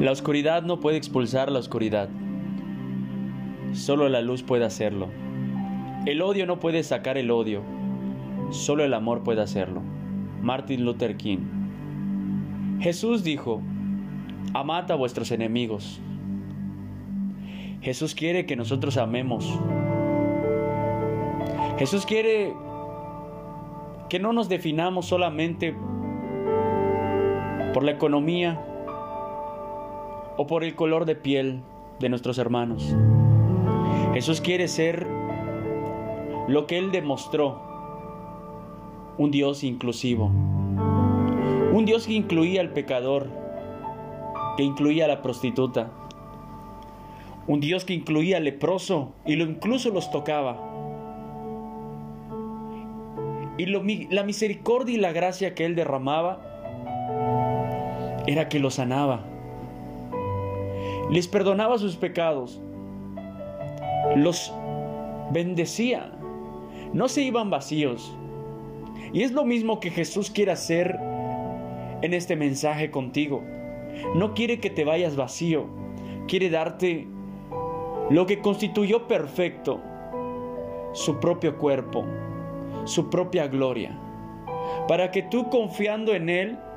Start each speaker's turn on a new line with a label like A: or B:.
A: La oscuridad no puede expulsar la oscuridad. Solo la luz puede hacerlo. El odio no puede sacar el odio. Solo el amor puede hacerlo. Martin Luther King. Jesús dijo, amad a vuestros enemigos. Jesús quiere que nosotros amemos. Jesús quiere que no nos definamos solamente por la economía o por el color de piel de nuestros hermanos. Jesús quiere ser lo que Él demostró, un Dios inclusivo, un Dios que incluía al pecador, que incluía a la prostituta, un Dios que incluía al leproso y lo incluso los tocaba. Y lo, la misericordia y la gracia que Él derramaba era que los sanaba, les perdonaba sus pecados, los bendecía, no se iban vacíos. Y es lo mismo que Jesús quiere hacer en este mensaje contigo. No quiere que te vayas vacío, quiere darte lo que constituyó perfecto, su propio cuerpo, su propia gloria, para que tú confiando en Él